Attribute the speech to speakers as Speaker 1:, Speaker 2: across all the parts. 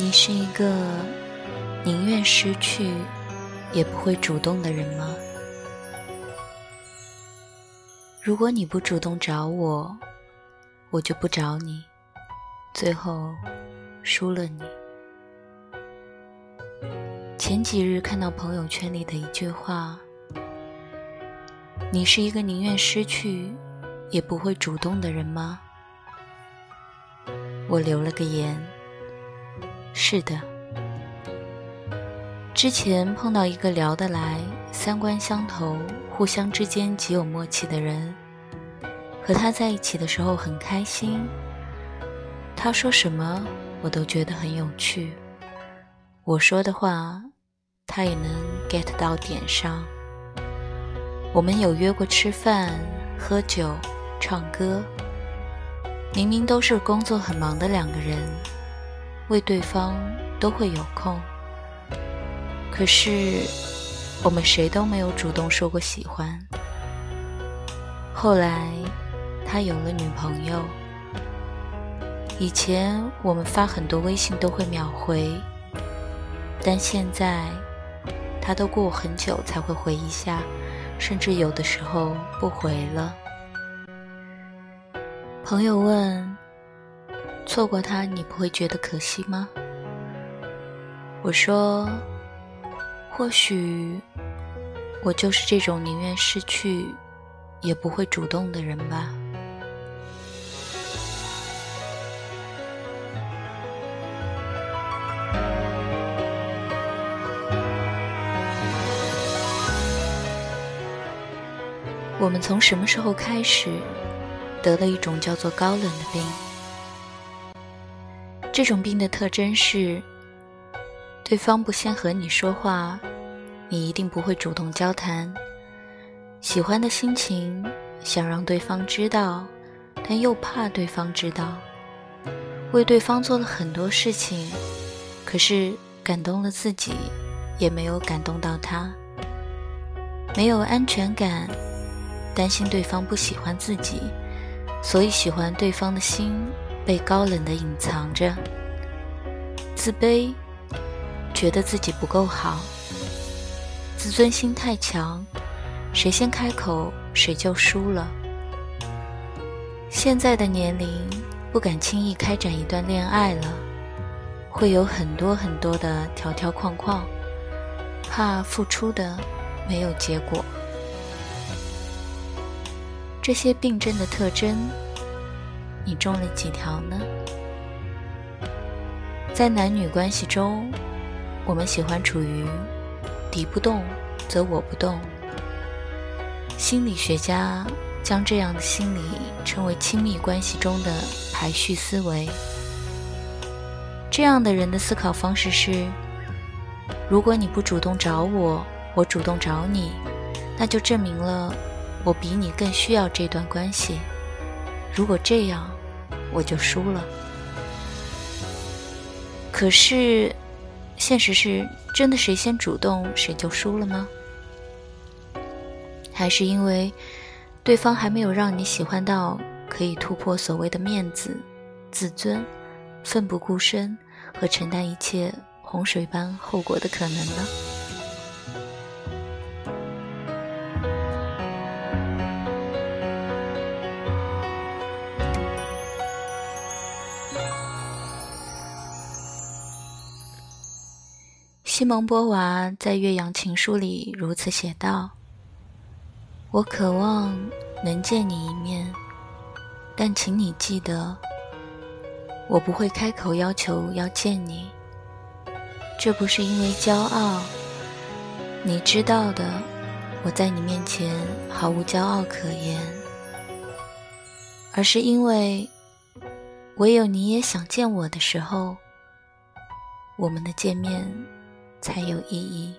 Speaker 1: 你是一个宁愿失去也不会主动的人吗？如果你不主动找我，我就不找你，最后输了你。前几日看到朋友圈里的一句话：“你是一个宁愿失去也不会主动的人吗？”我留了个言。是的，之前碰到一个聊得来、三观相投、互相之间极有默契的人，和他在一起的时候很开心。他说什么我都觉得很有趣，我说的话他也能 get 到点上。我们有约过吃饭、喝酒、唱歌，明明都是工作很忙的两个人。为对方都会有空，可是我们谁都没有主动说过喜欢。后来他有了女朋友，以前我们发很多微信都会秒回，但现在他都过很久才会回一下，甚至有的时候不回了。朋友问。错过他，你不会觉得可惜吗？我说，或许我就是这种宁愿失去也不会主动的人吧。我们从什么时候开始得了一种叫做高冷的病？这种病的特征是，对方不先和你说话，你一定不会主动交谈。喜欢的心情想让对方知道，但又怕对方知道。为对方做了很多事情，可是感动了自己，也没有感动到他。没有安全感，担心对方不喜欢自己，所以喜欢对方的心。被高冷的隐藏着，自卑，觉得自己不够好，自尊心太强，谁先开口谁就输了。现在的年龄不敢轻易开展一段恋爱了，会有很多很多的条条框框，怕付出的没有结果。这些病症的特征。你中了几条呢？在男女关系中，我们喜欢处于敌不动则我不动。心理学家将这样的心理称为亲密关系中的排序思维。这样的人的思考方式是：如果你不主动找我，我主动找你，那就证明了我比你更需要这段关系。如果这样，我就输了。可是，现实是真的，谁先主动谁就输了吗？还是因为对方还没有让你喜欢到可以突破所谓的面子、自尊、奋不顾身和承担一切洪水般后果的可能呢？西蒙波娃在《岳阳情书》里如此写道：“我渴望能见你一面，但请你记得，我不会开口要求要见你。这不是因为骄傲，你知道的，我在你面前毫无骄傲可言，而是因为，唯有你也想见我的时候，我们的见面。”才有意义。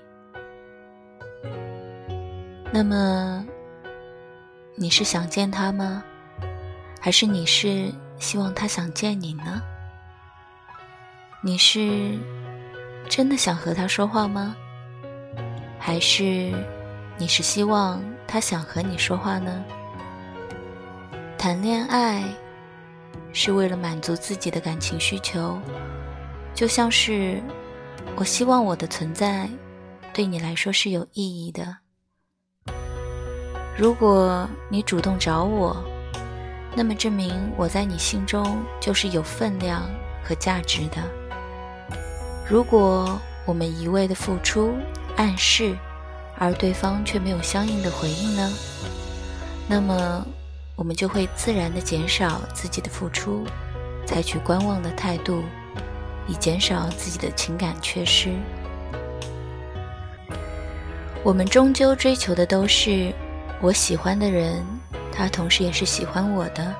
Speaker 1: 那么，你是想见他吗？还是你是希望他想见你呢？你是真的想和他说话吗？还是你是希望他想和你说话呢？谈恋爱是为了满足自己的感情需求。就像是我希望我的存在对你来说是有意义的。如果你主动找我，那么证明我在你心中就是有分量和价值的。如果我们一味的付出、暗示，而对方却没有相应的回应呢？那么我们就会自然的减少自己的付出，采取观望的态度，以减少自己的情感缺失。我们终究追求的都是。我喜欢的人，他同时也是喜欢我的。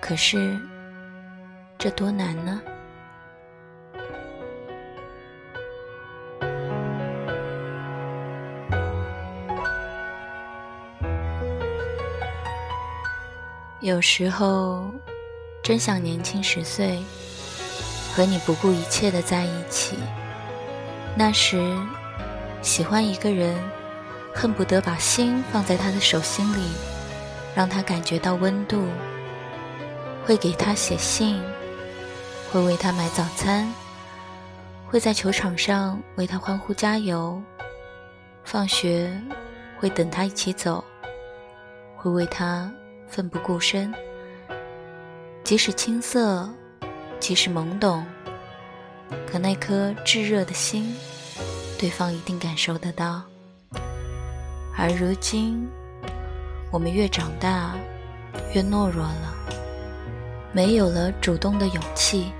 Speaker 1: 可是，这多难呢？有时候，真想年轻十岁，和你不顾一切的在一起。那时，喜欢一个人。恨不得把心放在他的手心里，让他感觉到温度。会给他写信，会为他买早餐，会在球场上为他欢呼加油。放学会等他一起走，会为他奋不顾身。即使青涩，即使懵懂，可那颗炙热的心，对方一定感受得到。而如今，我们越长大，越懦弱了，没有了主动的勇气，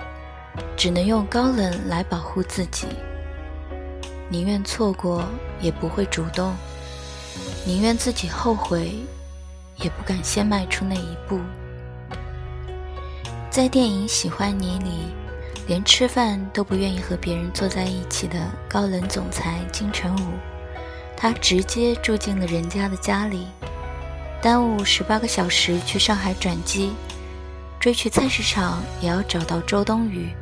Speaker 1: 只能用高冷来保护自己。宁愿错过，也不会主动；宁愿自己后悔，也不敢先迈出那一步。在电影《喜欢你》里，连吃饭都不愿意和别人坐在一起的高冷总裁金城武。他直接住进了人家的家里，耽误十八个小时去上海转机，追去菜市场也要找到周冬雨，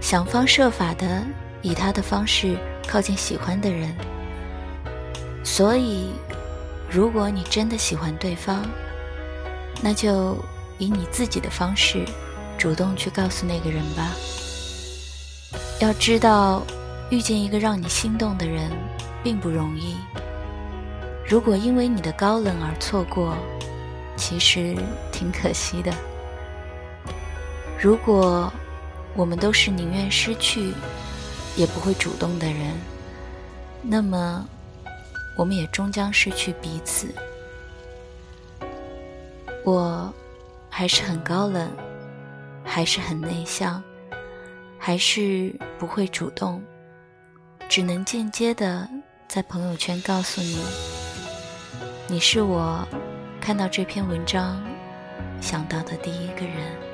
Speaker 1: 想方设法的以他的方式靠近喜欢的人。所以，如果你真的喜欢对方，那就以你自己的方式主动去告诉那个人吧。要知道，遇见一个让你心动的人。并不容易。如果因为你的高冷而错过，其实挺可惜的。如果我们都是宁愿失去，也不会主动的人，那么我们也终将失去彼此。我还是很高冷，还是很内向，还是不会主动，只能间接的。在朋友圈告诉你，你是我看到这篇文章想到的第一个人。